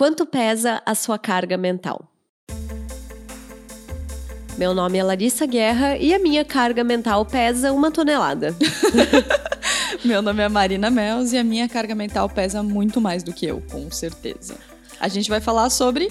Quanto pesa a sua carga mental? Meu nome é Larissa Guerra e a minha carga mental pesa uma tonelada. Meu nome é Marina Mels e a minha carga mental pesa muito mais do que eu, com certeza. A gente vai falar sobre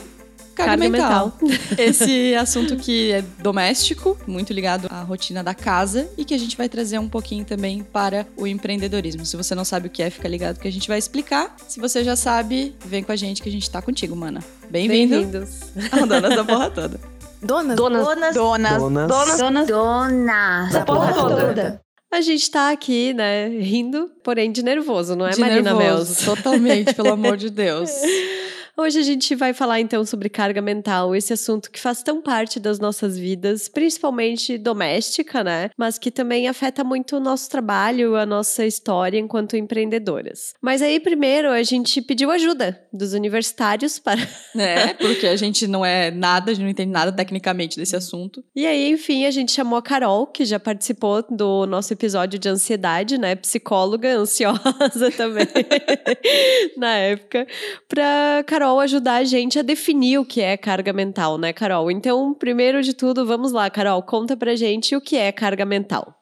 carga, carga mental. mental. Esse assunto que é doméstico, muito ligado à rotina da casa e que a gente vai trazer um pouquinho também para o empreendedorismo. Se você não sabe o que é, fica ligado que a gente vai explicar. Se você já sabe, vem com a gente que a gente tá contigo, mana. Bem-vindo. Bem-vindos. Donas da porra toda. Donas. Donas. Donas. Donas. Donas. Donas. Donas. Da porra toda. A gente tá aqui, né, rindo, porém de nervoso, não é, De Marina nervoso? Totalmente, pelo amor de Deus. Hoje a gente vai falar então sobre carga mental, esse assunto que faz tão parte das nossas vidas, principalmente doméstica, né? Mas que também afeta muito o nosso trabalho, a nossa história enquanto empreendedoras. Mas aí, primeiro, a gente pediu ajuda dos universitários para. É, porque a gente não é nada, a gente não entende nada tecnicamente desse assunto. E aí, enfim, a gente chamou a Carol, que já participou do nosso episódio de ansiedade, né? Psicóloga, ansiosa também, na época, pra Carol ajudar a gente a definir o que é carga mental, né, Carol? Então, primeiro de tudo, vamos lá, Carol, conta pra gente o que é carga mental.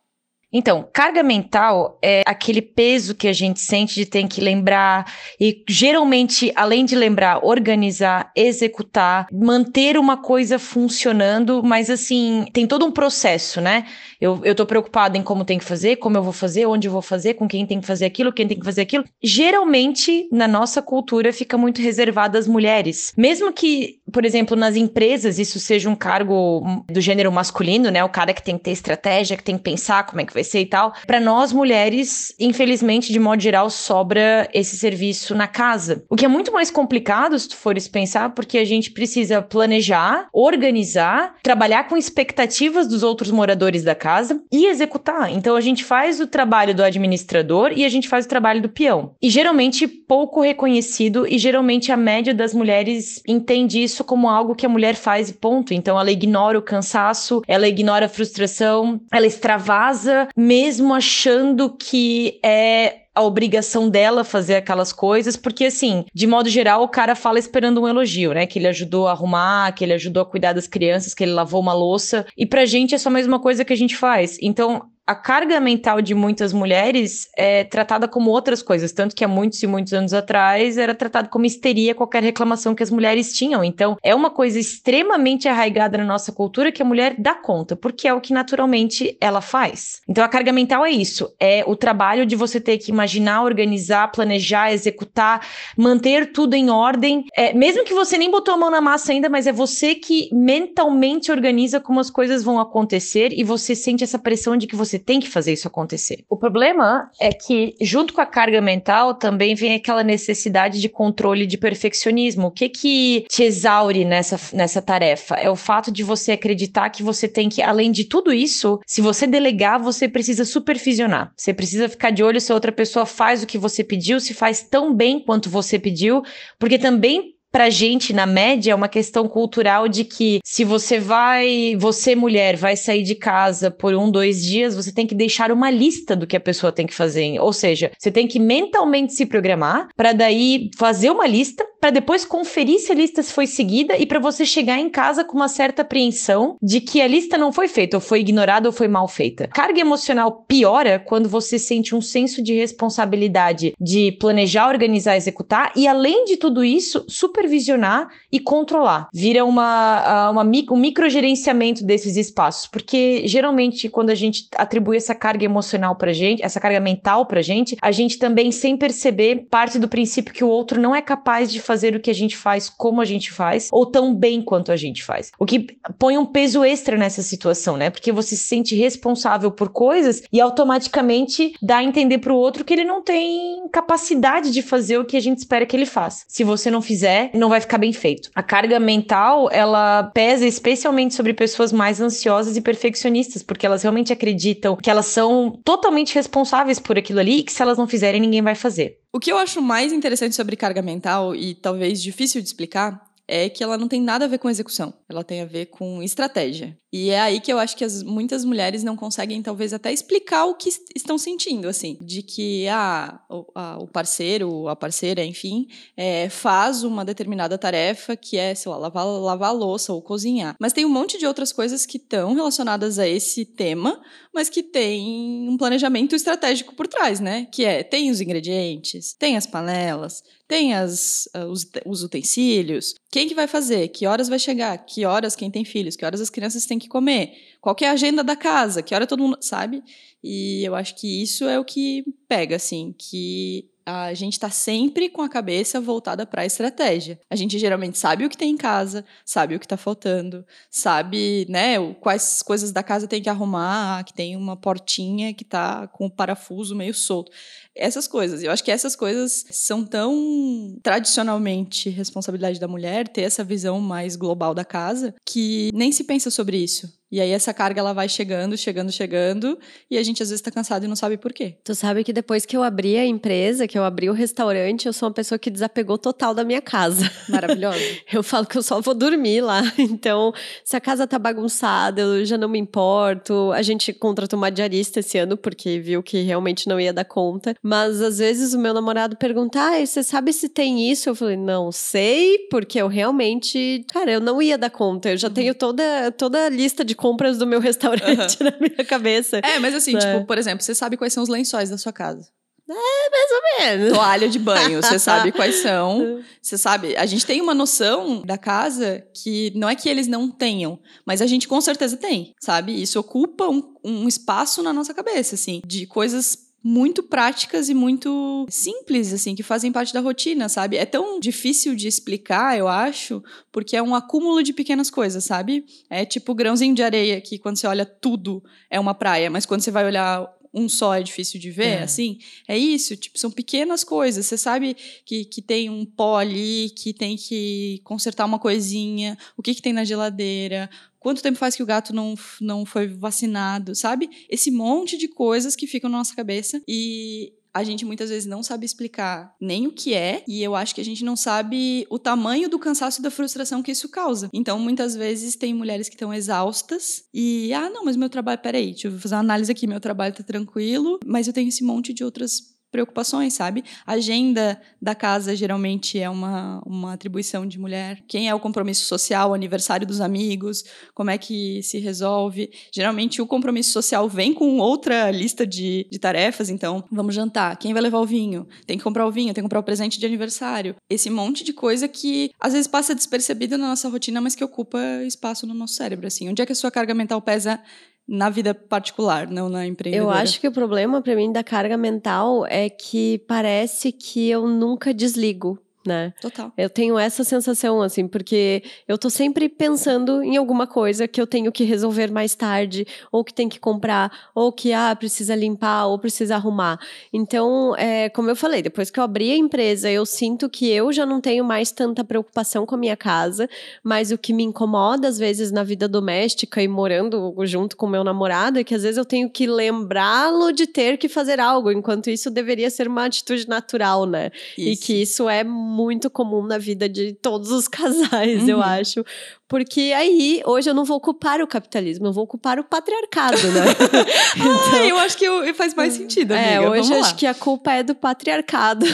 Então, carga mental é aquele peso que a gente sente de ter que lembrar e geralmente, além de lembrar, organizar, executar, manter uma coisa funcionando, mas assim, tem todo um processo, né? Eu, eu tô preocupada em como tem que fazer, como eu vou fazer, onde eu vou fazer, com quem tem que fazer aquilo, quem tem que fazer aquilo. Geralmente, na nossa cultura, fica muito reservado às mulheres. Mesmo que, por exemplo, nas empresas, isso seja um cargo do gênero masculino, né? O cara que tem que ter estratégia, que tem que pensar como é que vai ser e tal. Para nós mulheres, infelizmente, de modo geral, sobra esse serviço na casa. O que é muito mais complicado, se tu fores pensar, porque a gente precisa planejar, organizar, trabalhar com expectativas dos outros moradores da casa e executar. Então a gente faz o trabalho do administrador e a gente faz o trabalho do peão. E geralmente pouco reconhecido e geralmente a média das mulheres entende isso como algo que a mulher faz e ponto. Então ela ignora o cansaço, ela ignora a frustração, ela extravasa mesmo achando que é a obrigação dela fazer aquelas coisas, porque assim, de modo geral, o cara fala esperando um elogio, né? Que ele ajudou a arrumar, que ele ajudou a cuidar das crianças, que ele lavou uma louça. E pra gente é só a mesma coisa que a gente faz. Então, a carga mental de muitas mulheres é tratada como outras coisas, tanto que há muitos e muitos anos atrás era tratado como histeria qualquer reclamação que as mulheres tinham. Então, é uma coisa extremamente arraigada na nossa cultura que a mulher dá conta, porque é o que naturalmente ela faz. Então, a carga mental é isso, é o trabalho de você ter que imaginar, organizar, planejar, executar, manter tudo em ordem, é, mesmo que você nem botou a mão na massa ainda, mas é você que mentalmente organiza como as coisas vão acontecer e você sente essa pressão de que você você tem que fazer isso acontecer. O problema é que, junto com a carga mental, também vem aquela necessidade de controle de perfeccionismo. O que que te exaure nessa, nessa tarefa? É o fato de você acreditar que você tem que, além de tudo isso, se você delegar, você precisa supervisionar. Você precisa ficar de olho se a outra pessoa faz o que você pediu, se faz tão bem quanto você pediu, porque também pra gente, na média, é uma questão cultural de que se você vai, você mulher, vai sair de casa por um, dois dias, você tem que deixar uma lista do que a pessoa tem que fazer. Ou seja, você tem que mentalmente se programar para daí fazer uma lista, para depois conferir se a lista foi seguida e para você chegar em casa com uma certa apreensão de que a lista não foi feita, ou foi ignorada, ou foi mal feita. Carga emocional piora quando você sente um senso de responsabilidade de planejar, organizar, executar e, além de tudo isso, supervisionar e controlar. Vira uma, uma, um microgerenciamento desses espaços, porque geralmente quando a gente atribui essa carga emocional pra gente, essa carga mental pra gente, a gente também, sem perceber, parte do princípio que o outro não é capaz de fazer o que a gente faz como a gente faz, ou tão bem quanto a gente faz. O que põe um peso extra nessa situação, né? Porque você se sente responsável por coisas e automaticamente dá a entender pro outro que ele não tem capacidade de fazer o que a gente espera que ele faça. Se você não fizer, não vai ficar bem feito. A carga mental, ela pesa especialmente sobre pessoas mais ansiosas e perfeccionistas, porque elas realmente acreditam que elas são totalmente responsáveis por aquilo ali e que se elas não fizerem, ninguém vai fazer. O que eu acho mais interessante sobre carga mental e talvez difícil de explicar é que ela não tem nada a ver com execução, ela tem a ver com estratégia. E é aí que eu acho que as, muitas mulheres não conseguem, talvez, até explicar o que estão sentindo, assim. De que ah, o, a, o parceiro, a parceira, enfim, é, faz uma determinada tarefa que é, sei lá, lavar, lavar a louça ou cozinhar. Mas tem um monte de outras coisas que estão relacionadas a esse tema, mas que tem um planejamento estratégico por trás, né? Que é, tem os ingredientes, tem as panelas, tem as, uh, os, os, utensílios, quem que vai fazer, que horas vai chegar, que horas quem tem filhos, que horas as crianças têm que comer, qual que é a agenda da casa, que hora todo mundo, sabe? E eu acho que isso é o que pega, assim, que a gente está sempre com a cabeça voltada para a estratégia. A gente geralmente sabe o que tem em casa, sabe o que está faltando, sabe, né, quais coisas da casa tem que arrumar, que tem uma portinha que está com o parafuso meio solto essas coisas. Eu acho que essas coisas são tão tradicionalmente responsabilidade da mulher ter essa visão mais global da casa que nem se pensa sobre isso. E aí essa carga ela vai chegando, chegando, chegando, e a gente às vezes tá cansado e não sabe por quê. Tu sabe que depois que eu abri a empresa, que eu abri o restaurante, eu sou uma pessoa que desapegou total da minha casa. Maravilhosa. eu falo que eu só vou dormir lá. Então, se a casa tá bagunçada, eu já não me importo. A gente contratou uma diarista esse ano porque viu que realmente não ia dar conta. Mas às vezes o meu namorado pergunta: ah, você sabe se tem isso? Eu falei: não sei, porque eu realmente, cara, eu não ia dar conta. Eu já uhum. tenho toda, toda a lista de compras do meu restaurante uhum. na minha cabeça. É, mas assim, é. tipo, por exemplo, você sabe quais são os lençóis da sua casa. É, mais ou menos. Toalha de banho, você sabe quais são. Você sabe, a gente tem uma noção da casa que não é que eles não tenham, mas a gente com certeza tem, sabe? Isso ocupa um, um espaço na nossa cabeça, assim, de coisas muito práticas e muito simples, assim, que fazem parte da rotina, sabe? É tão difícil de explicar, eu acho, porque é um acúmulo de pequenas coisas, sabe? É tipo grãozinho de areia, que quando você olha tudo é uma praia, mas quando você vai olhar um só é difícil de ver, é. assim. É isso, tipo, são pequenas coisas. Você sabe que, que tem um pó ali, que tem que consertar uma coisinha, o que, que tem na geladeira, Quanto tempo faz que o gato não, não foi vacinado, sabe? Esse monte de coisas que ficam na nossa cabeça e a gente muitas vezes não sabe explicar nem o que é, e eu acho que a gente não sabe o tamanho do cansaço e da frustração que isso causa. Então, muitas vezes tem mulheres que estão exaustas e, ah, não, mas meu trabalho, peraí, deixa eu fazer uma análise aqui, meu trabalho tá tranquilo, mas eu tenho esse monte de outras preocupações, sabe? A agenda da casa geralmente é uma, uma atribuição de mulher. Quem é o compromisso social, aniversário dos amigos, como é que se resolve? Geralmente o compromisso social vem com outra lista de, de tarefas, então vamos jantar, quem vai levar o vinho? Tem que comprar o vinho, tem que comprar o presente de aniversário. Esse monte de coisa que às vezes passa despercebida na nossa rotina, mas que ocupa espaço no nosso cérebro, assim. Onde é que a sua carga mental pesa na vida particular, não na empreendedora. Eu acho que o problema para mim da carga mental é que parece que eu nunca desligo né? Total. Eu tenho essa sensação, assim, porque eu tô sempre pensando em alguma coisa que eu tenho que resolver mais tarde, ou que tem que comprar, ou que, ah, precisa limpar, ou precisa arrumar. Então, é, como eu falei, depois que eu abri a empresa, eu sinto que eu já não tenho mais tanta preocupação com a minha casa, mas o que me incomoda, às vezes, na vida doméstica e morando junto com o meu namorado, é que às vezes eu tenho que lembrá-lo de ter que fazer algo, enquanto isso deveria ser uma atitude natural, né? Isso. E que isso é muito comum na vida de todos os casais, uhum. eu acho. Porque aí, hoje eu não vou ocupar o capitalismo, eu vou ocupar o patriarcado, né? então, ah, eu acho que eu, faz mais sentido, é, amiga. É, hoje acho que a culpa é do patriarcado,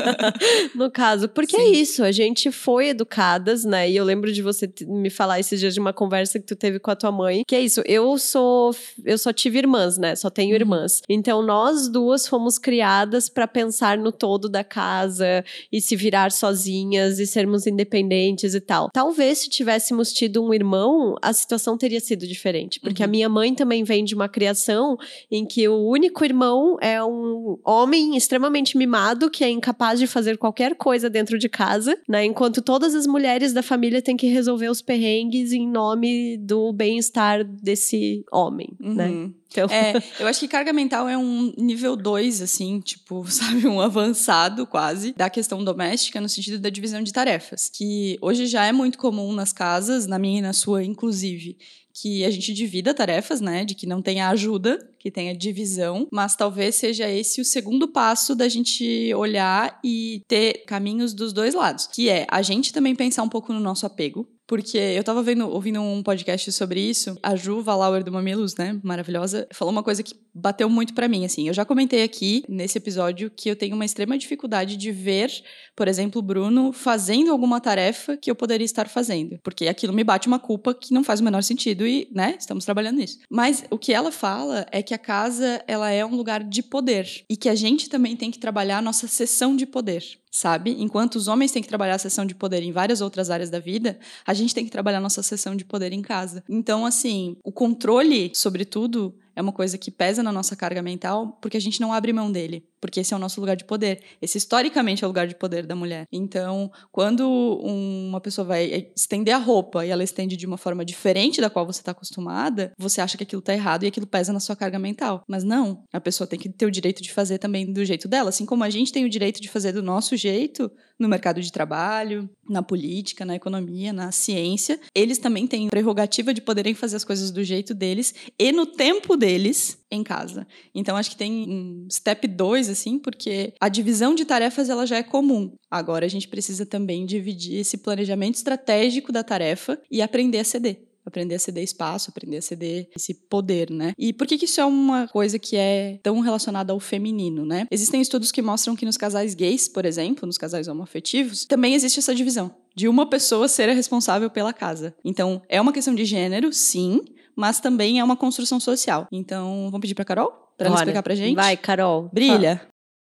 no caso. Porque é Sim. é isso, a gente foi educadas, né? E eu lembro de você me falar esses dias de uma conversa que tu teve com a tua mãe, que é isso, eu sou, eu só tive irmãs, né? Só tenho uhum. irmãs. Então, nós duas fomos criadas para pensar no todo da casa e se virar sozinhas e sermos independentes e tal. Talvez se tivesse tivéssemos tido um irmão, a situação teria sido diferente. Porque uhum. a minha mãe também vem de uma criação em que o único irmão é um homem extremamente mimado, que é incapaz de fazer qualquer coisa dentro de casa, né? Enquanto todas as mulheres da família têm que resolver os perrengues em nome do bem-estar desse homem, né? uhum. né? Então... É, eu acho que carga mental é um nível 2, assim, tipo, sabe, um avançado quase da questão doméstica no sentido da divisão de tarefas, que hoje já é muito comum nas casas, na minha e na sua, inclusive, que a gente divida tarefas, né? De que não tenha ajuda, que que tem a divisão, mas talvez seja esse o segundo passo da gente olhar e ter caminhos dos dois lados, que é a gente também pensar um pouco no nosso apego, porque eu tava vendo, ouvindo um podcast sobre isso. A Ju Valauer do Mamilos, né? Maravilhosa, falou uma coisa que bateu muito para mim, assim. Eu já comentei aqui nesse episódio que eu tenho uma extrema dificuldade de ver, por exemplo, o Bruno fazendo alguma tarefa que eu poderia estar fazendo. Porque aquilo me bate uma culpa que não faz o menor sentido e, né, estamos trabalhando nisso. Mas o que ela fala é que a casa, ela é um lugar de poder. E que a gente também tem que trabalhar a nossa sessão de poder sabe? Enquanto os homens têm que trabalhar a sessão de poder em várias outras áreas da vida, a gente tem que trabalhar nossa sessão de poder em casa. Então, assim, o controle sobre tudo é uma coisa que pesa na nossa carga mental porque a gente não abre mão dele porque esse é o nosso lugar de poder. Esse historicamente é o lugar de poder da mulher. Então, quando uma pessoa vai estender a roupa e ela estende de uma forma diferente da qual você está acostumada, você acha que aquilo está errado e aquilo pesa na sua carga mental. Mas não, a pessoa tem que ter o direito de fazer também do jeito dela, assim como a gente tem o direito de fazer do nosso jeito no mercado de trabalho, na política, na economia, na ciência. Eles também têm prerrogativa de poderem fazer as coisas do jeito deles e no tempo deles em casa. Então acho que tem um step 2 assim, porque a divisão de tarefas ela já é comum. Agora a gente precisa também dividir esse planejamento estratégico da tarefa e aprender a ceder aprender a ceder espaço, aprender a ceder esse poder, né? E por que, que isso é uma coisa que é tão relacionada ao feminino, né? Existem estudos que mostram que nos casais gays, por exemplo, nos casais homoafetivos, também existe essa divisão de uma pessoa ser a responsável pela casa. Então, é uma questão de gênero, sim, mas também é uma construção social. Então, vamos pedir para Carol para ela explicar pra gente? Vai, Carol. Brilha.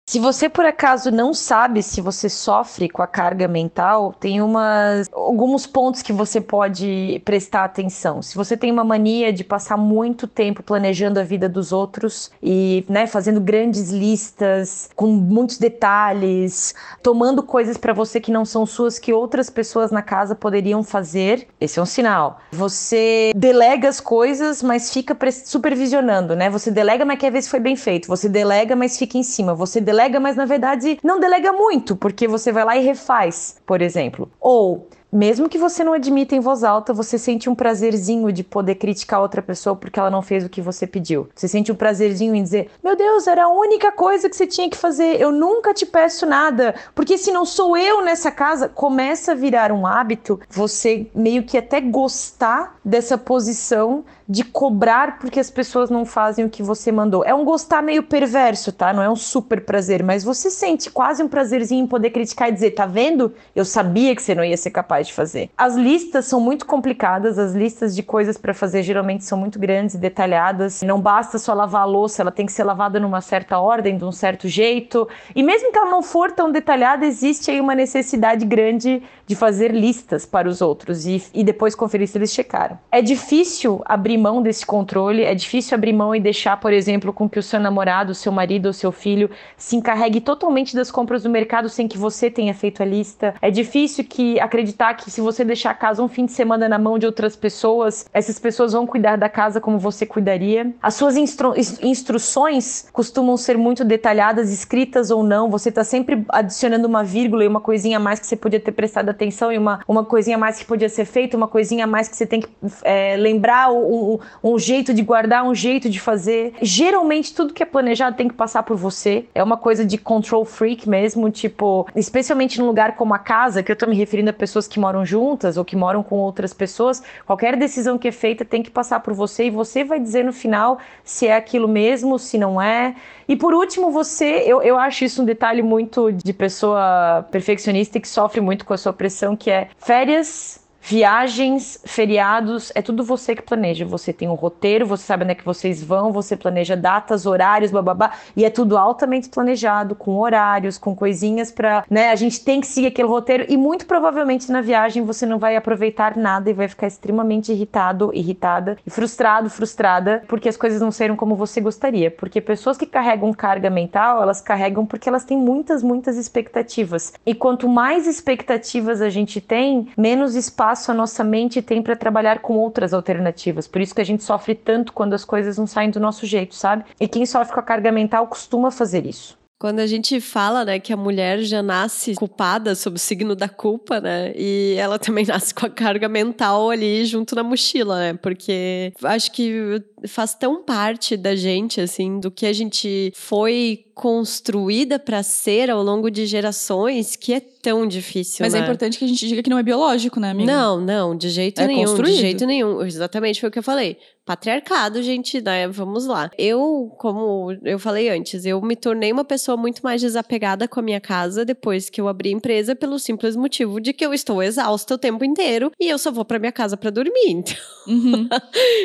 Se você por acaso não sabe se você sofre com a carga mental, tem umas alguns pontos que você pode prestar atenção. Se você tem uma mania de passar muito tempo planejando a vida dos outros e, né, fazendo grandes listas com muitos detalhes, tomando coisas para você que não são suas que outras pessoas na casa poderiam fazer, esse é um sinal. Você delega as coisas, mas fica supervisionando, né? Você delega, mas quer ver se foi bem feito. Você delega, mas fica em cima. Você delega delega, mas na verdade não delega muito, porque você vai lá e refaz, por exemplo. Ou mesmo que você não admita em voz alta, você sente um prazerzinho de poder criticar outra pessoa porque ela não fez o que você pediu. Você sente um prazerzinho em dizer: Meu Deus, era a única coisa que você tinha que fazer, eu nunca te peço nada, porque se não sou eu nessa casa, começa a virar um hábito você meio que até gostar dessa posição de cobrar porque as pessoas não fazem o que você mandou. É um gostar meio perverso, tá? Não é um super prazer, mas você sente quase um prazerzinho em poder criticar e dizer: Tá vendo? Eu sabia que você não ia ser capaz de fazer. As listas são muito complicadas, as listas de coisas para fazer geralmente são muito grandes e detalhadas. Não basta só lavar a louça, ela tem que ser lavada numa certa ordem, de um certo jeito. E mesmo que ela não for tão detalhada, existe aí uma necessidade grande de fazer listas para os outros e, e depois conferir se eles checaram. É difícil abrir mão desse controle, é difícil abrir mão e deixar, por exemplo, com que o seu namorado, seu marido ou seu filho se encarregue totalmente das compras do mercado sem que você tenha feito a lista. É difícil que acreditar que se você deixar a casa um fim de semana na mão de outras pessoas, essas pessoas vão cuidar da casa como você cuidaria. As suas instru instruções costumam ser muito detalhadas, escritas ou não. Você está sempre adicionando uma vírgula e uma coisinha a mais que você podia ter prestado atenção e uma, uma coisinha mais que podia ser feita, uma coisinha mais que você tem que é, lembrar um, um jeito de guardar, um jeito de fazer. Geralmente tudo que é planejado tem que passar por você. É uma coisa de control freak mesmo, tipo, especialmente num lugar como a casa, que eu tô me referindo a pessoas que moram juntas ou que moram com outras pessoas, qualquer decisão que é feita tem que passar por você e você vai dizer no final se é aquilo mesmo, se não é. E por último, você, eu, eu acho isso um detalhe muito de pessoa perfeccionista e que sofre muito com a sua pressão, que é férias Viagens, feriados, é tudo você que planeja. Você tem um roteiro, você sabe onde é que vocês vão, você planeja datas, horários, bababá, e é tudo altamente planejado, com horários, com coisinhas para, né? A gente tem que seguir aquele roteiro e muito provavelmente na viagem você não vai aproveitar nada e vai ficar extremamente irritado, irritada e frustrado, frustrada, porque as coisas não saíram como você gostaria. Porque pessoas que carregam carga mental, elas carregam porque elas têm muitas, muitas expectativas. E quanto mais expectativas a gente tem, menos espaço espaço a nossa mente tem para trabalhar com outras alternativas. Por isso que a gente sofre tanto quando as coisas não saem do nosso jeito, sabe? E quem sofre com a carga mental costuma fazer isso. Quando a gente fala, né, que a mulher já nasce culpada sob o signo da culpa, né? E ela também nasce com a carga mental ali junto na mochila, né? Porque acho que faz tão parte da gente, assim, do que a gente foi construída para ser ao longo de gerações, que é tão difícil. Mas é né? é importante que a gente diga que não é biológico, né, amiga? Não, não, de jeito É nenhum. construído. De jeito nenhum. Exatamente foi o que eu falei. Patriarcado, gente, né? Vamos lá. Eu, como eu falei antes, eu me tornei uma pessoa muito mais desapegada com a minha casa depois que eu abri a empresa pelo simples motivo de que eu estou exausta o tempo inteiro e eu só vou pra minha casa pra dormir. Então, Uhum.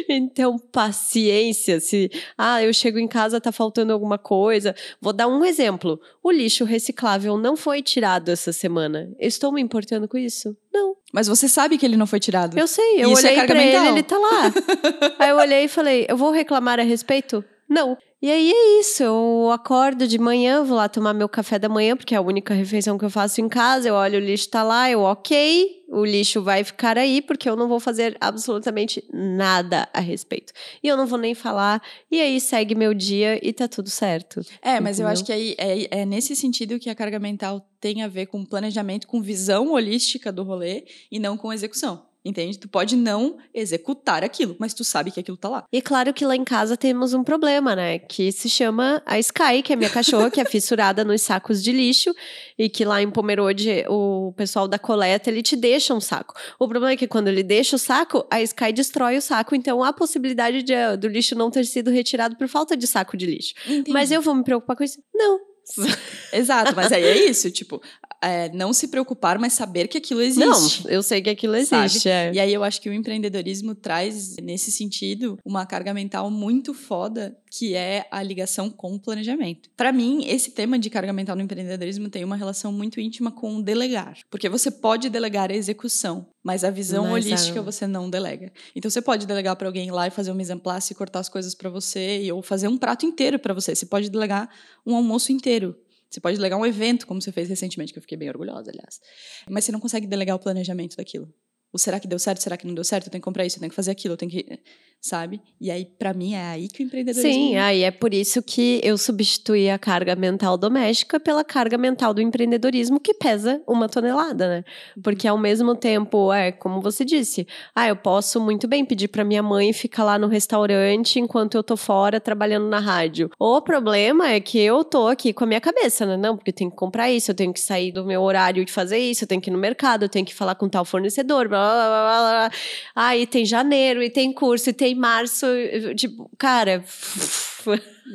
então, paciência. Se, ah, eu chego em casa, tá faltando alguma coisa. Vou dar um exemplo. O lixo reciclável não foi tirado essa semana. Estou me importando com isso? Não. Mas você sabe que ele não foi tirado. Eu sei, eu Isso é olhei pra ele, ele tá lá. aí eu olhei e falei, eu vou reclamar a respeito? Não. E aí é isso, eu acordo de manhã, vou lá tomar meu café da manhã, porque é a única refeição que eu faço em casa, eu olho o lixo tá lá, eu ok, o lixo vai ficar aí, porque eu não vou fazer absolutamente nada a respeito. E eu não vou nem falar, e aí segue meu dia e tá tudo certo. É, mas eu acho que aí é, é nesse sentido que a carga mental tem a ver com planejamento, com visão holística do rolê e não com execução. Entende? Tu pode não executar aquilo, mas tu sabe que aquilo tá lá. E claro que lá em casa temos um problema, né? Que se chama a Sky, que é minha cachorra, que é fissurada nos sacos de lixo. E que lá em Pomerode, o pessoal da coleta, ele te deixa um saco. O problema é que quando ele deixa o saco, a Sky destrói o saco. Então há possibilidade de, do lixo não ter sido retirado por falta de saco de lixo. Mas eu vou me preocupar com isso? Não. Exato, mas aí é isso, tipo, é, não se preocupar, mas saber que aquilo existe. Não, eu sei que aquilo existe. é. E aí eu acho que o empreendedorismo traz, nesse sentido, uma carga mental muito foda, que é a ligação com o planejamento. Pra mim, esse tema de carga mental no empreendedorismo tem uma relação muito íntima com o delegar. Porque você pode delegar a execução, mas a visão Mas holística você não delega. Então você pode delegar pra alguém ir lá e fazer um mise en place e cortar as coisas pra você, ou fazer um prato inteiro pra você. Você pode delegar um almoço inteiro. Você pode delegar um evento, como você fez recentemente, que eu fiquei bem orgulhosa, aliás. Mas você não consegue delegar o planejamento daquilo. O será que deu certo? Será que não deu certo? Eu tenho que comprar isso, eu tenho que fazer aquilo, eu tenho que. Sabe? E aí, pra mim, é aí que o empreendedorismo. Sim, aí é por isso que eu substituí a carga mental doméstica pela carga mental do empreendedorismo, que pesa uma tonelada, né? Porque ao mesmo tempo, é como você disse, ah, eu posso muito bem pedir pra minha mãe ficar lá no restaurante enquanto eu tô fora trabalhando na rádio. O problema é que eu tô aqui com a minha cabeça, né? Não, porque eu tenho que comprar isso, eu tenho que sair do meu horário de fazer isso, eu tenho que ir no mercado, eu tenho que falar com tal fornecedor, blá Aí tem janeiro, e tem curso, e tem março, tipo, cara.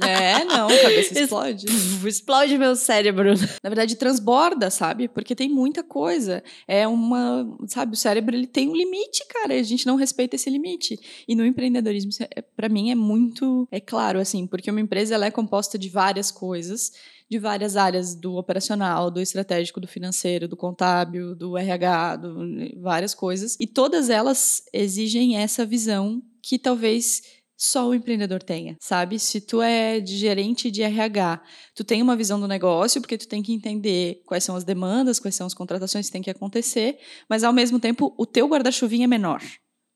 É, não, a cabeça explode. Explode meu cérebro. Na verdade, transborda, sabe? Porque tem muita coisa. É uma. Sabe, o cérebro ele tem um limite, cara. E a gente não respeita esse limite. E no empreendedorismo, isso é- pra mim, é muito. É claro, assim, porque uma empresa ela é composta de várias coisas. De várias áreas do operacional, do estratégico, do financeiro, do contábil, do RH, do, várias coisas. E todas elas exigem essa visão que talvez só o empreendedor tenha, sabe? Se tu é de gerente de RH, tu tem uma visão do negócio, porque tu tem que entender quais são as demandas, quais são as contratações que têm que acontecer, mas ao mesmo tempo o teu guarda-chuvinha é menor.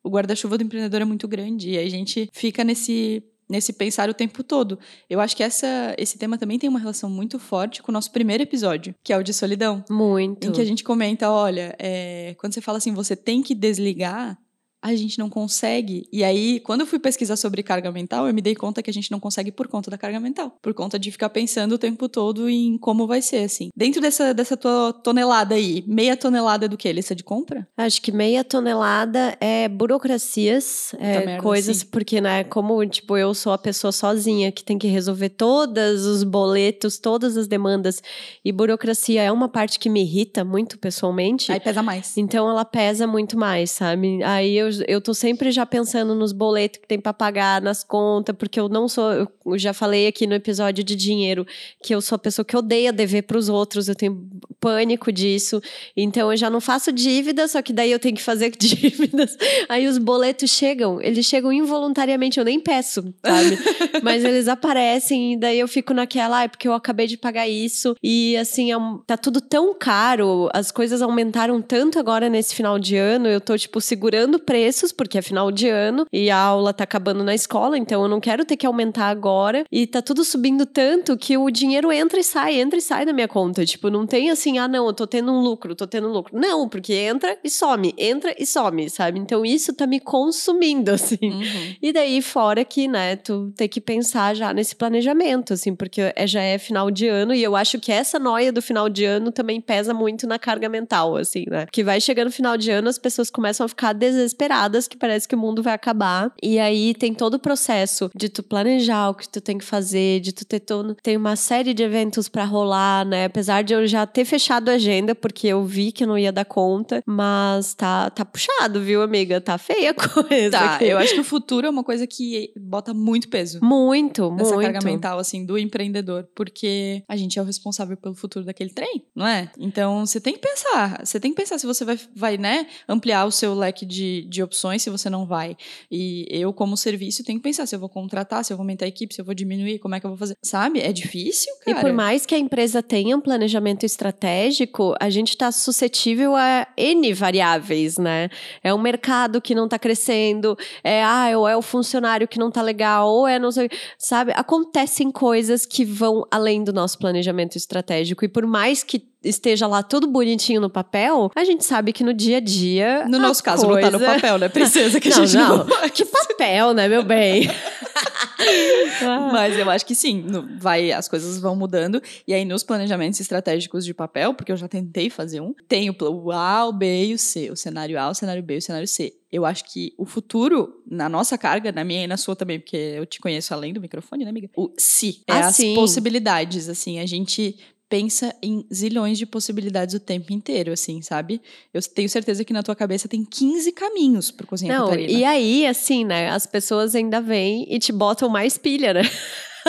O guarda-chuva do empreendedor é muito grande e aí a gente fica nesse nesse pensar o tempo todo. Eu acho que essa, esse tema também tem uma relação muito forte com o nosso primeiro episódio, que é o de solidão. Muito. Em que a gente comenta, olha, é, quando você fala assim, você tem que desligar, a gente não consegue. E aí, quando eu fui pesquisar sobre carga mental, eu me dei conta que a gente não consegue por conta da carga mental. Por conta de ficar pensando o tempo todo em como vai ser, assim. Dentro dessa, dessa tua tonelada aí, meia tonelada do que? Lista de compra? Acho que meia tonelada é burocracias, é, merda, coisas, sim. porque, né, como, tipo, eu sou a pessoa sozinha que tem que resolver todos os boletos, todas as demandas, e burocracia é uma parte que me irrita muito pessoalmente. Aí pesa mais. Então ela pesa muito mais, sabe? Aí eu, eu tô sempre já pensando nos boletos que tem pra pagar, nas contas, porque eu não sou. Eu já falei aqui no episódio de dinheiro que eu sou a pessoa que odeia dever pros outros, eu tenho pânico disso. Então eu já não faço dívida, só que daí eu tenho que fazer dívidas. Aí os boletos chegam, eles chegam involuntariamente, eu nem peço, sabe? Mas eles aparecem e daí eu fico naquela, ah, é porque eu acabei de pagar isso. E assim, é um- tá tudo tão caro, as coisas aumentaram tanto agora nesse final de ano, eu tô, tipo, segurando o preço preços, porque é final de ano e a aula tá acabando na escola, então eu não quero ter que aumentar agora. E tá tudo subindo tanto que o dinheiro entra e sai, entra e sai da minha conta. Tipo, não tem assim, ah, não, eu tô tendo um lucro, tô tendo um lucro. Não, porque entra e some, entra e some, sabe? Então isso tá me consumindo, assim. Uhum. E daí, fora que, né, tu tem que pensar já nesse planejamento, assim, porque é, já é final de ano e eu acho que essa noia do final de ano também pesa muito na carga mental, assim, né? Que vai chegando final de ano, as pessoas começam a ficar desesperadas, que parece que o mundo vai acabar. E aí tem todo o processo de tu planejar o que tu tem que fazer, de tu ter todo. Tem uma série de eventos para rolar, né? Apesar de eu já ter fechado a agenda, porque eu vi que eu não ia dar conta, mas tá, tá puxado, viu, amiga? Tá feia a coisa. Tá, aqui. eu acho que o futuro é uma coisa que bota muito peso. Muito, nessa muito. carga mental, assim, do empreendedor, porque a gente é o responsável pelo futuro daquele trem, não é? Então, você tem que pensar, você tem que pensar se você vai, vai né, ampliar o seu leque de, de opções, se você não vai. E eu, como serviço, tenho que pensar se eu vou contratar, se eu vou aumentar a equipe, se eu vou diminuir, como é que eu vou fazer. Sabe? É difícil, cara. E por mais que a empresa tenha um planejamento estratégico, a gente está suscetível a N variáveis, né? É um mercado que não está crescendo, é, ah, ou é o funcionário que não está legal, ou é não sei, sabe? Acontecem coisas que vão além do nosso planejamento estratégico. E por mais que esteja lá tudo bonitinho no papel, a gente sabe que no dia a dia. No nosso caso, coisa... não tá no papel, né, princesa? Que não, a gente não. não... Que papel, né, meu bem? Mas eu acho que sim, vai, as coisas vão mudando. E aí, nos planejamentos estratégicos de papel, porque eu já tentei fazer um, tem o A, o B e o C. O cenário A, o cenário B e o cenário C. Eu acho que o futuro, na nossa carga, na minha e na sua também, porque eu te conheço além do microfone, né, amiga? O si é Ah, as sim. possibilidades, assim, a gente pensa em zilhões de possibilidades o tempo inteiro, assim, sabe? Eu tenho certeza que na tua cabeça tem 15 caminhos pro Cozinha Não, Catarina. e aí, assim, né? As pessoas ainda vêm e te botam mais pilha, né?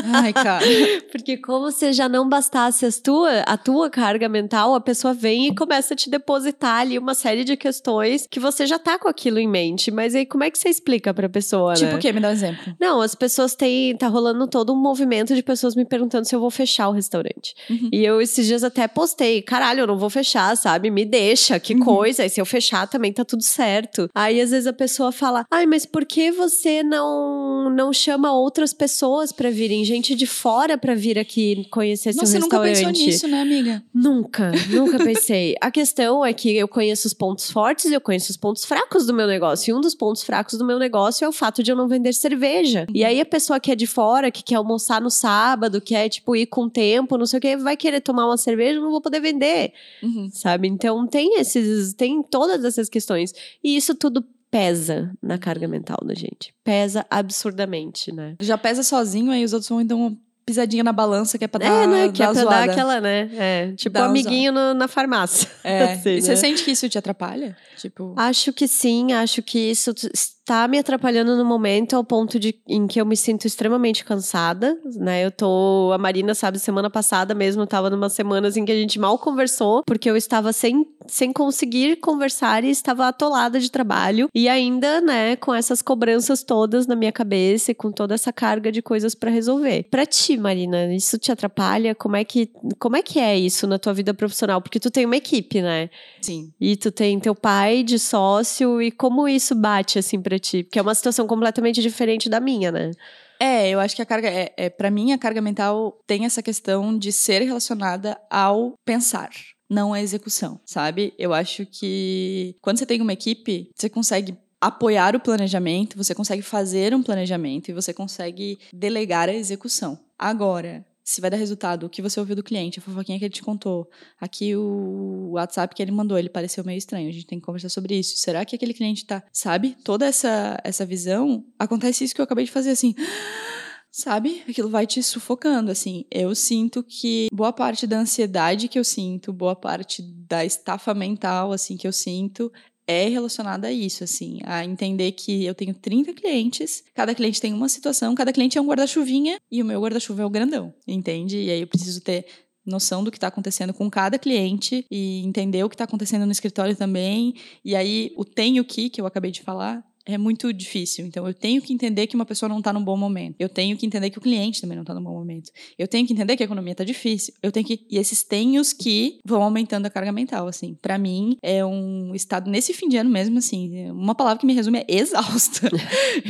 Ai, cara. Porque como se já não bastasse as tua, a tua carga mental, a pessoa vem e começa a te depositar ali uma série de questões que você já tá com aquilo em mente. Mas aí como é que você explica pra pessoa, tipo né? o quê? Me dá um exemplo. Não, as pessoas têm. Tá rolando todo um movimento de pessoas me perguntando se eu vou fechar o restaurante. Uhum. E eu esses dias até postei, caralho, eu não vou fechar, sabe? Me deixa, que Uhum. coisa. E se eu fechar também tá tudo certo. Aí às vezes a pessoa fala, ai, mas por que você não, não chama outras pessoas pra virem? Gente de fora pra vir aqui conhecer Nossa, seu você nunca restaurante. pensou nisso, né, amiga? Nunca, nunca pensei. A questão é que eu conheço os pontos fortes e eu conheço os pontos fracos do meu negócio. E um dos pontos fracos do meu negócio é o fato de eu não vender cerveja. E aí a pessoa que é de fora, que quer almoçar no sábado, quer, tipo, ir com tempo, não sei o que, vai querer tomar uma cerveja, não vou poder vender, Uhum. sabe? Então tem esses, tem todas essas questões. E isso tudo pesa na carga mental da gente. Pesa absurdamente, né? Já pesa sozinho, aí os outros vão dar uma pisadinha na balança que é pra dar, é, né? Que é dar pra zoada. dar aquela, né? É, tipo um amiguinho no- na farmácia. É. assim, e você né? sente que isso te atrapalha? Tipo. Acho que sim, acho que isso está me atrapalhando no momento ao ponto de em que eu me sinto extremamente cansada, né? Eu tô, a Marina sabe, semana passada mesmo, tava numa semanas em que a gente mal conversou, porque eu estava sem, sem conseguir conversar e estava atolada de trabalho e ainda, né, com essas cobranças todas na minha cabeça e com toda essa carga de coisas pra resolver. Pra ti, Marina, isso te atrapalha? Como é que como é que é isso na tua vida profissional? Porque tu tem uma equipe, né? Sim. E tu tem teu pai de sócio e como isso bate assim pra ti? Porque é uma situação completamente diferente da minha, né? É, eu acho que a carga. É, é, para mim, a carga mental tem essa questão de ser relacionada ao pensar. Não à execução, sabe? Eu acho que quando você tem uma equipe, você consegue apoiar o planejamento, você consegue fazer um planejamento e você consegue delegar a execução. Agora, se vai dar resultado, o que você ouviu do cliente, a fofoquinha que ele te contou, aqui o WhatsApp que ele mandou, ele pareceu meio estranho, a gente tem que conversar sobre isso. Será que aquele cliente tá, sabe? Toda essa essa visão, acontece isso que eu acabei de fazer assim. Sabe? Aquilo vai te sufocando, assim. Eu sinto que boa parte da ansiedade que eu sinto, boa parte da estafa mental, assim, que eu sinto, é relacionada a isso, assim, a entender que eu tenho 30 clientes, cada cliente tem uma situação, cada cliente é um guarda-chuvinha e o meu guarda-chuva é o grandão, entende? E aí eu preciso ter noção do que está acontecendo com cada cliente e entender o que está acontecendo no escritório também. E aí o tem o que que eu acabei de falar é muito difícil. Então, eu tenho que entender que uma pessoa não está num bom momento. Eu tenho que entender que o cliente também não está num bom momento. Eu tenho que entender que a economia está difícil. Eu tenho que. E esses tenhos que vão aumentando a carga mental, assim. Para mim, é um estado, nesse fim de ano mesmo, assim, uma palavra que me resume é exausta.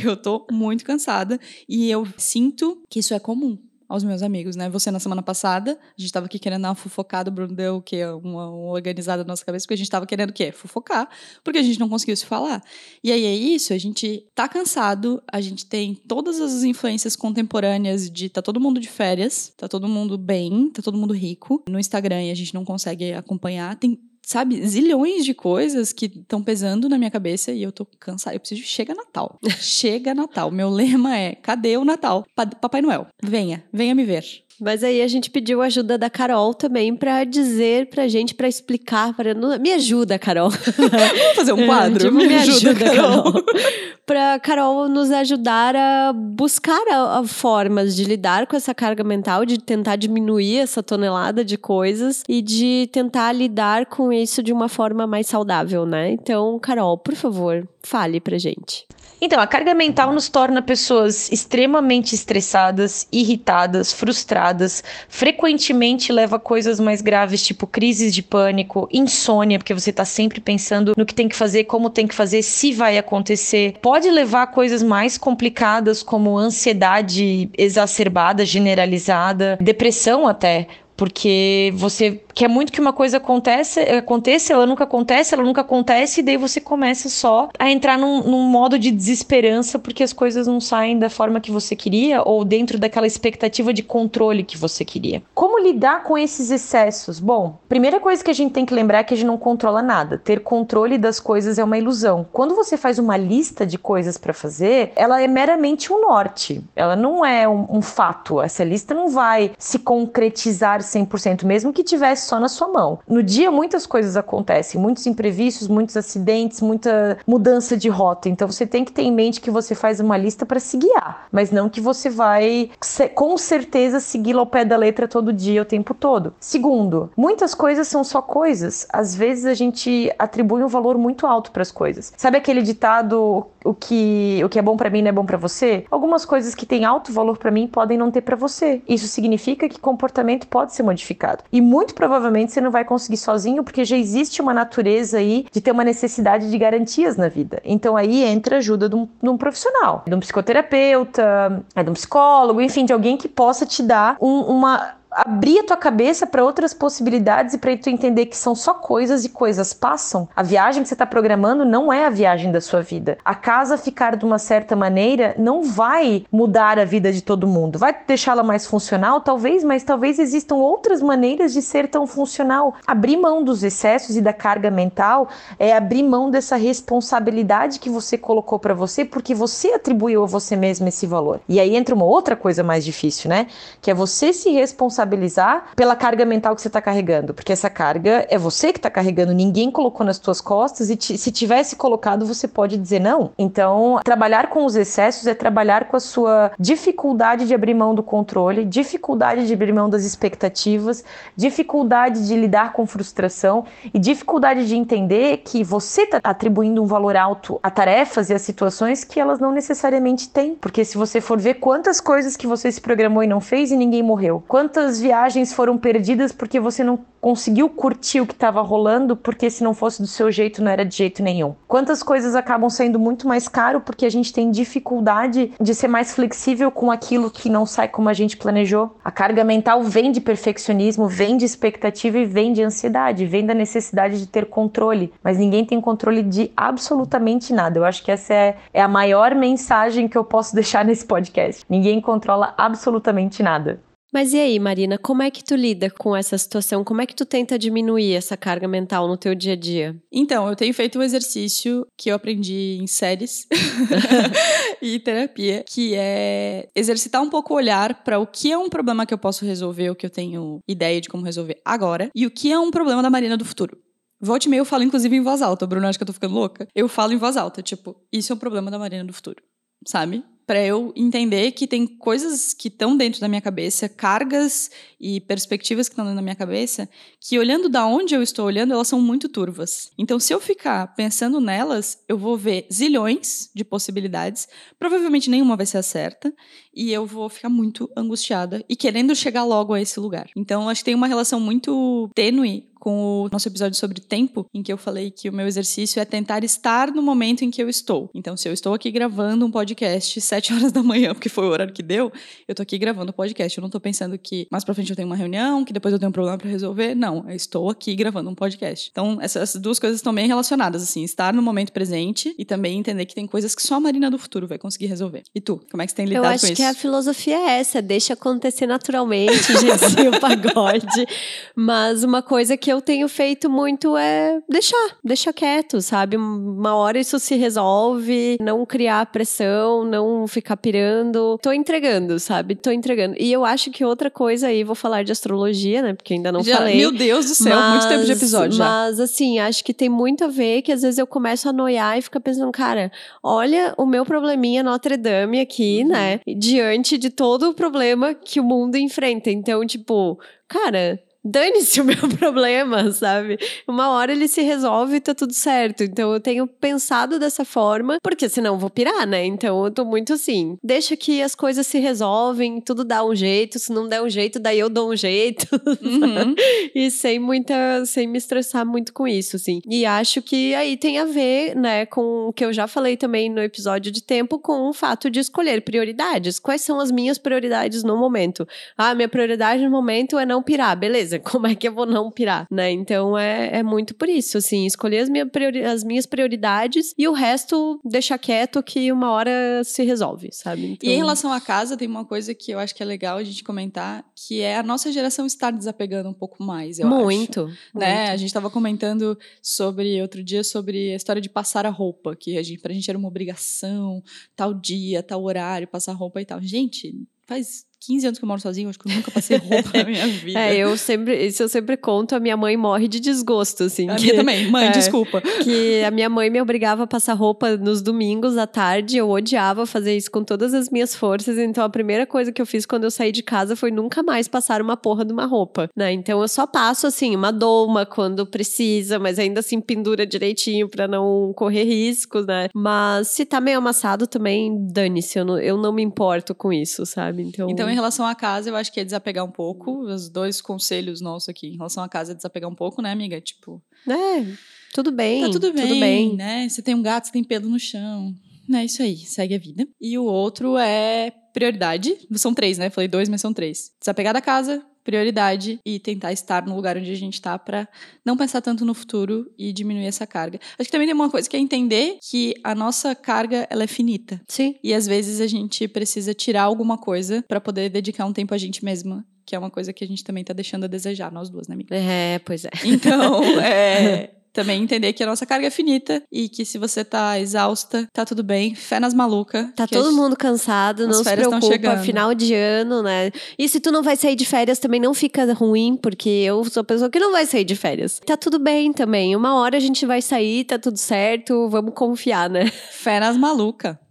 eu tô muito cansada e eu sinto que isso é comum aos meus amigos, né? Você na semana passada, a gente tava aqui querendo dar uma fofocada, o Bruno deu o quê? Uma, uma organizada na nossa cabeça, porque a gente tava querendo o quê? Fofocar, porque a gente não conseguiu se falar. E aí é isso, a gente tá cansado, a gente tem todas as influências contemporâneas de tá todo mundo de férias, tá todo mundo bem, tá todo mundo rico. No Instagram a gente não consegue acompanhar, tem sabe, zilhões de coisas que estão pesando na minha cabeça e eu tô cansada. Eu preciso. Chega Natal. Chega Natal. Meu lema é: cadê o Natal? Papai Noel, venha, venha me ver. Mas aí a gente pediu ajuda da Carol também para dizer pra gente, para explicar, para me ajuda, Carol. Vamos fazer um quadro? É, tipo, me, me, ajuda, ajuda Carol. Carol. para Carol nos ajudar a buscar a, a formas de lidar com essa carga mental, de tentar diminuir essa tonelada de coisas e de tentar lidar com isso de uma forma mais saudável, né? Então, Carol, por favor, fale pra gente. Então, a carga mental nos torna pessoas extremamente estressadas, irritadas, frustradas, frequentemente leva a coisas mais graves, tipo crises de pânico, insônia, porque você está sempre pensando no que tem que fazer, como tem que fazer, se vai acontecer. Pode levar a coisas mais complicadas, como ansiedade exacerbada, generalizada, depressão até porque você quer muito que uma coisa aconteça, aconteça, ela nunca acontece, ela nunca acontece, e daí você começa só a entrar num, num, modo de desesperança porque as coisas não saem da forma que você queria ou dentro daquela expectativa de controle que você queria. Como lidar com esses excessos? Bom, primeira coisa que a gente tem que lembrar é que a gente não controla nada. Ter controle das coisas é uma ilusão. Quando você faz uma lista de coisas para fazer, ela é meramente um norte. Ela não é um, um fato. Essa lista não vai se concretizar 100%, mesmo que tivesse só na sua mão. No dia, muitas coisas acontecem, muitos imprevistos, muitos acidentes, muita mudança de rota. Então, você tem que ter em mente que você faz uma lista para se guiar, mas não que você vai com certeza segui-la ao pé da letra todo dia, o tempo todo. Segundo, muitas coisas são só coisas. Às vezes a gente atribui um valor muito alto para as coisas. Sabe aquele ditado o que o que é bom para mim não é bom para você? Algumas coisas que têm alto valor para mim podem não ter para você. Isso significa que comportamento pode ser modificado. E muito provavelmente você não vai conseguir sozinho, porque já existe uma natureza aí de ter uma necessidade de garantias na vida. Então aí entra a ajuda de um, de um profissional, de um psicoterapeuta, de um psicólogo, enfim, de alguém que possa te dar um, uma abrir a tua cabeça para outras possibilidades e para tu entender que são só coisas e coisas passam. A viagem que você está programando não é a viagem da sua vida. A casa ficar de uma certa maneira não vai mudar a vida de todo mundo. Vai deixá-la mais funcional, talvez, mas talvez existam outras maneiras de ser tão funcional. Abrir mão dos excessos e da carga mental é abrir mão dessa responsabilidade que você colocou para você porque você atribuiu a você mesmo esse valor. E aí entra uma outra coisa mais difícil, né? Que é você se responsabilizar responsabilizar pela carga mental que você está carregando, porque essa carga é você que está carregando, ninguém colocou nas suas costas e se tivesse colocado, você pode dizer não. Então, trabalhar com os excessos é trabalhar com a sua dificuldade de abrir mão do controle, dificuldade de abrir mão das expectativas, dificuldade de lidar com frustração e dificuldade de entender que você está atribuindo um valor alto a tarefas e a situações que elas não necessariamente têm. Porque se você for ver quantas coisas que você se programou e não fez e ninguém morreu, quantas quantas viagens foram perdidas porque você não conseguiu curtir o que estava rolando, porque se não fosse do seu jeito não era de jeito nenhum. Quantas coisas acabam sendo muito mais caro porque a gente tem dificuldade de ser mais flexível com aquilo que não sai como a gente planejou. A carga mental vem de perfeccionismo, vem de expectativa e vem de ansiedade, vem da necessidade de ter controle, mas ninguém tem controle de absolutamente nada. Eu acho que essa é, é a maior mensagem que eu posso deixar nesse podcast. Ninguém controla absolutamente nada. Mas e aí, Marina, como é que tu lida com essa situação? Como é que tu tenta diminuir essa carga mental no teu dia a dia? Então, eu tenho feito um exercício que eu aprendi em séries e terapia, que é exercitar um pouco o olhar para o que é um problema que eu posso resolver, o que eu tenho ideia de como resolver agora, e o que é um problema da Marina do futuro. Volte e meio eu falo inclusive em voz alta. Bruno, acho que eu tô ficando louca. Eu falo em voz alta, tipo, isso é um problema da Marina do futuro, sabe? Para eu entender que tem coisas que estão dentro da minha cabeça, cargas e perspectivas que estão dentro da minha cabeça, que olhando da onde eu estou olhando, elas são muito turvas. Então, se eu ficar pensando nelas, eu vou ver zilhões de possibilidades, provavelmente nenhuma vai ser a certa, e eu vou ficar muito angustiada e querendo chegar logo a esse lugar. Então, acho que tem uma relação muito tênue com o nosso episódio sobre tempo, em que eu falei que o meu exercício é tentar estar no momento em que eu estou. Então, se eu estou aqui gravando um podcast sete horas da manhã, porque foi o horário que deu, eu tô aqui gravando o podcast. Eu não tô pensando que mais pra frente eu tenho uma reunião, que depois eu tenho um problema para resolver. Não, eu estou aqui gravando um podcast. Então, essas duas coisas estão bem relacionadas, assim, estar no momento presente e também entender que tem coisas que só a Marina do futuro vai conseguir resolver. E tu, como é que você tem lidado com isso? Eu acho que a filosofia é essa, deixa acontecer naturalmente, gente, o pagode. Mas uma coisa que eu tenho feito muito é deixar, deixar quieto, sabe? Uma hora isso se resolve, não criar pressão, não ficar pirando. Tô entregando, sabe? Tô entregando. E eu acho que outra coisa aí, vou falar de astrologia, né? Porque ainda não já, falei. Meu Deus do céu, mas, muito tempo de episódio já. Mas assim, acho que tem muito a ver que às vezes eu começo a noiar e ficar pensando, cara, olha o meu probleminha Notre Dame aqui, uhum. né? Diante de todo o problema que o mundo enfrenta. Então, tipo, cara, dane-se o meu problema, sabe? Uma hora ele se resolve e tá tudo certo. Então eu tenho pensado dessa forma, porque senão eu vou pirar, né? Então eu tô muito assim, deixa que as coisas se resolvem, tudo dá um jeito, se não der um jeito, daí eu dou um jeito. Uhum. e sem muita, sem me estressar muito com isso, assim. E acho que aí tem a ver, né, com o que eu já falei também no episódio de tempo, com o fato de escolher prioridades. Quais são as minhas prioridades no momento? Ah, minha prioridade no momento é não pirar, beleza beleza, como é que eu vou não pirar, né? Então é, é muito por isso, assim, escolher as, minha priori as minhas prioridades e o resto deixar quieto que uma hora se resolve, sabe? Então... E em relação à casa, tem uma coisa que eu acho que é legal a gente comentar, que é a nossa geração estar desapegando um pouco mais, eu muito, acho. Né? Muito. A gente estava comentando sobre, outro dia, sobre a história de passar a roupa, que a gente, pra gente era uma obrigação, tal dia, tal horário, passar roupa e tal. Gente, faz 15 anos que eu moro sozinho, acho que eu nunca passei roupa na minha vida. É, eu sempre, isso eu sempre conto, a minha mãe morre de desgosto, assim. A que, minha também, mãe, é, desculpa. Que a minha mãe me obrigava a passar roupa nos domingos à tarde, eu odiava fazer isso com todas as minhas forças, então a primeira coisa que eu fiz quando eu saí de casa foi nunca mais passar uma porra de uma roupa, né? Então eu só passo, assim, uma doma quando precisa, mas ainda assim pendura direitinho para não correr riscos, né? Mas se tá meio amassado também, dane-se, eu não, eu não me importo com isso, sabe? Então, então em relação à casa, eu acho que é desapegar um pouco. Os dois conselhos nossos aqui em relação à casa é desapegar um pouco, né, amiga? Tipo. É, tudo bem. Tá tudo bem, tudo bem. né? Você tem um gato, você tem pelo no chão. É isso aí, segue a vida. E o outro é prioridade. São três, né? Falei dois, mas são três. Desapegar da casa, prioridade e tentar estar no lugar onde a gente está para não pensar tanto no futuro e diminuir essa carga. Acho que também tem uma coisa que é entender que a nossa carga ela é finita. Sim. E às vezes a gente precisa tirar alguma coisa para poder dedicar um tempo a gente mesma que é uma coisa que a gente também tá deixando a desejar, nós duas, né, amiga? É, pois é. Então, é, também entender que a nossa carga é finita e que se você tá exausta, tá tudo bem. Fé nas malucas. Tá todo as, mundo cansado, não se preocupa, final de ano, né? E se tu não vai sair de férias, também não fica ruim, porque eu sou a pessoa que não vai sair de férias. Tá tudo bem também. Uma hora a gente vai sair, tá tudo certo, vamos confiar, né? Fé nas malucas.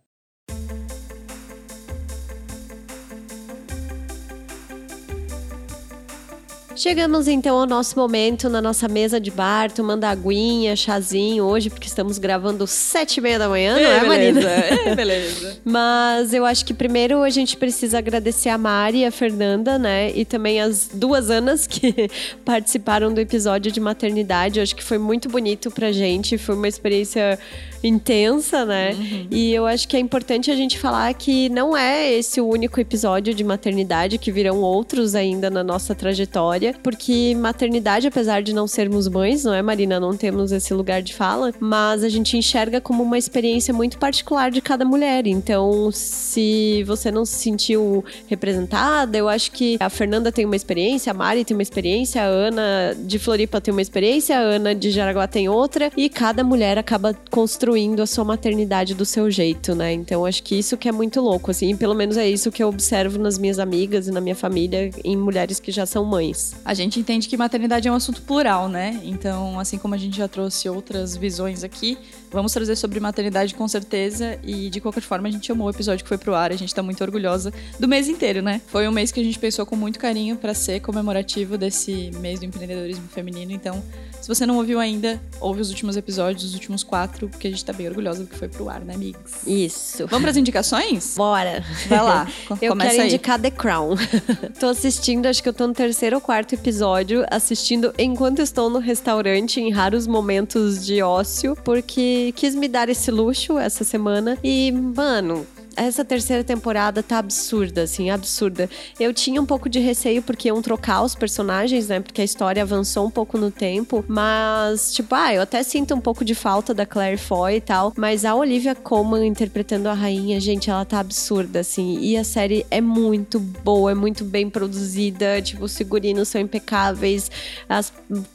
Chegamos então ao nosso momento na nossa mesa de bar, tomando aguinha, chazinho hoje, porque estamos gravando sete e meia da manhã, não é, é Marina? É, beleza. Mas eu acho que primeiro a gente precisa agradecer a Mari e a Fernanda, né? E também as duas Anas que participaram do episódio de maternidade. Eu acho que foi muito bonito pra gente, foi uma experiência intensa, né? Uhum. E eu acho que é importante a gente falar que não é esse o único episódio de maternidade, que virão outros ainda na nossa trajetória, porque maternidade, apesar de não sermos mães, não é, Marina? Não temos esse lugar de fala, mas a gente enxerga como uma experiência muito particular de cada mulher. Então, se você não se sentiu representada, eu acho que a Fernanda tem uma experiência, a Mari tem uma experiência, a Ana de Floripa tem uma experiência, a Ana de Jaraguá tem outra, e cada mulher acaba construindo construindo a sua maternidade do seu jeito, né? Então acho que isso que é muito louco, assim, pelo menos é isso que eu observo nas minhas amigas e na minha família, em mulheres que já são mães. A gente entende que maternidade é um assunto plural, né? Então, assim como a gente já trouxe outras visões aqui, vamos trazer sobre maternidade com certeza. E de qualquer forma, a gente amou o episódio que foi pro ar. A gente tá muito orgulhosa do mês inteiro, né? Foi um mês que a gente pensou com muito carinho para ser comemorativo desse mês do empreendedorismo feminino. Então, se você não ouviu ainda, ouve os últimos episódios, os últimos quatro, porque a gente tá bem orgulhosa do que foi pro ar, né, amigos? Isso. Vamos pras indicações? Bora. Vai lá. eu Começa quero aí. indicar The Crown. tô assistindo, acho que eu tô no terceiro ou quarto episódio, assistindo enquanto estou no restaurante, em raros momentos de ócio, porque quis me dar esse luxo essa semana. E, mano, essa terceira temporada tá absurda, assim, absurda. Eu tinha um pouco de receio porque iam trocar os personagens, né? Porque a história avançou um pouco no tempo. Mas, tipo, ah, eu até sinto um pouco de falta da Claire Foy e tal. Mas a Olivia Colman interpretando a rainha, gente, ela tá absurda, assim. E a série é muito boa, é muito bem produzida. Tipo, os figurinos são impecáveis. As...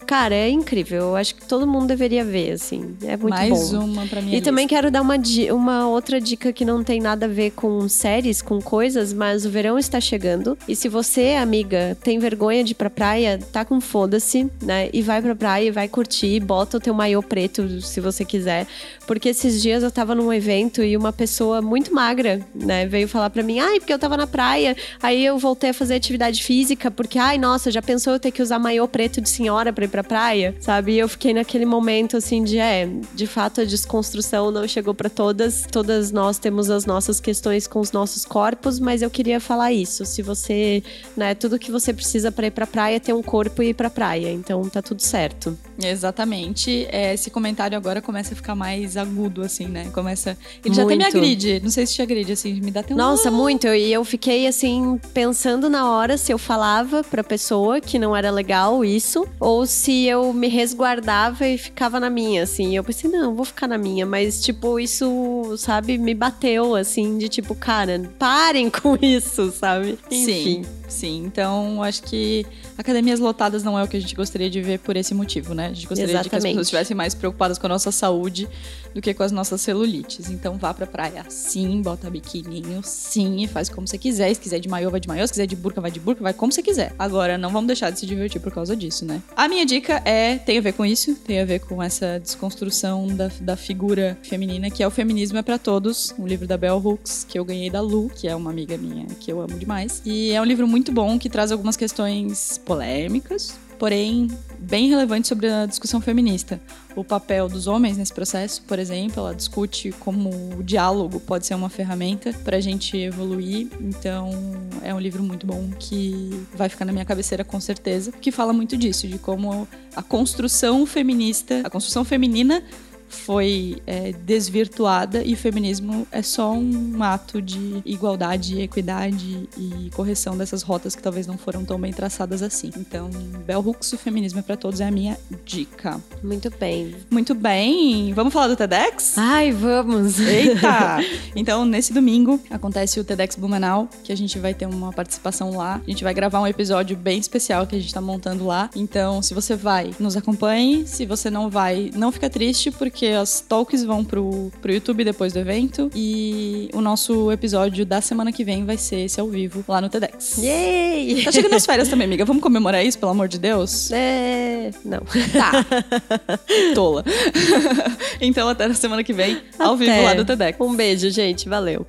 Cara, é incrível. Eu acho que todo mundo deveria ver, assim. É muito Mais bom. uma pra minha E também lista. quero dar uma, uma outra dica que não tem nada a ver com séries, com coisas, mas o verão está chegando. E se você, amiga, tem vergonha de ir pra praia, tá com foda-se, né? E vai pra praia vai curtir, bota o teu maiô preto se você quiser. Porque esses dias eu tava num evento e uma pessoa muito magra, né, veio falar pra mim: ai, porque eu tava na praia, aí eu voltei a fazer atividade física, porque, ai, nossa, já pensou eu ter que usar maiô preto de senhora pra ir pra praia? Sabe? E eu fiquei naquele momento assim de, é, de fato a desconstrução não chegou pra todas. Todas nós temos as nossas questões com os nossos corpos, mas eu queria falar isso. Se você, né, tudo que você precisa pra ir pra praia é ter um corpo e ir pra praia. Então tá tudo certo. Exatamente. É, esse comentário agora começa a ficar mais agudo, assim, né? Começa. Ele já até me Muito. agride. Não sei se te agride, assim, me dá até um. Nossa, muito. E eu fiquei assim, pensando na hora se eu falava pra pessoa que não era legal isso, ou se eu me resguardava e ficava na minha, assim. Eu pensei, não, vou ficar na minha. Mas, tipo, isso, sabe, me bateu, assim, de tipo, cara, parem com isso, sabe? Sim, sim. Então, acho que academias lotadas não é o que a gente gostaria de ver por esse motivo, né? A gente gostaria de que as Exatamente. pessoas estivessem mais preocupadas com a nossa saúde do que com as nossas celulites. Então, vá pra praia sim, bota biquininho sim, e faz como você quiser. Se quiser de maiô, vai de maiô. Se quiser de burca, vai de burca, vai como você quiser. Agora, não vamos deixar de se divertir por causa disso, né? A minha dica é, tem a ver com isso, tem a ver com essa desconstrução da, da figura feminina, que é o Feminismo é pra Todos, um livro da Bell Hooks, que eu ganhei da Lu, que é uma amiga minha que eu amo demais. E é um livro muito bom que traz algumas questões polêmicas, porém bem relevantes sobre a discussão feminista. O papel dos homens nesse processo, por exemplo, ela discute como o diálogo pode ser uma ferramenta para a gente evoluir. Então, é um livro muito bom que vai ficar na minha cabeceira com certeza, que fala muito disso, de como a construção feminista, a construção feminina foi é, desvirtuada e o feminismo é só um ato de igualdade, equidade e correção dessas rotas que talvez não foram tão bem traçadas assim. Então, Bell Hooks, o feminismo é para todos é a minha dica. Muito bem. Muito bem, vamos falar do TEDx? Ai, vamos! Eita! Então, nesse domingo, acontece o TEDx Blumenau, que a gente vai ter uma participação lá. A gente vai gravar um episódio bem especial que a gente tá montando lá. Então, se você vai, nos acompanhe. Se você não vai, não fica triste, porque as talks vão pro, pro YouTube depois do evento. E o nosso episódio da semana que vem vai ser esse ao vivo, lá no TEDx. Yay! Tá chegando as férias também, amiga. Vamos comemorar isso, pelo amor de Deus? É... Não. Tá. Tola. então, até na semana que vem, ao vivo Até. lá do TEDx. Um beijo, gente. Valeu.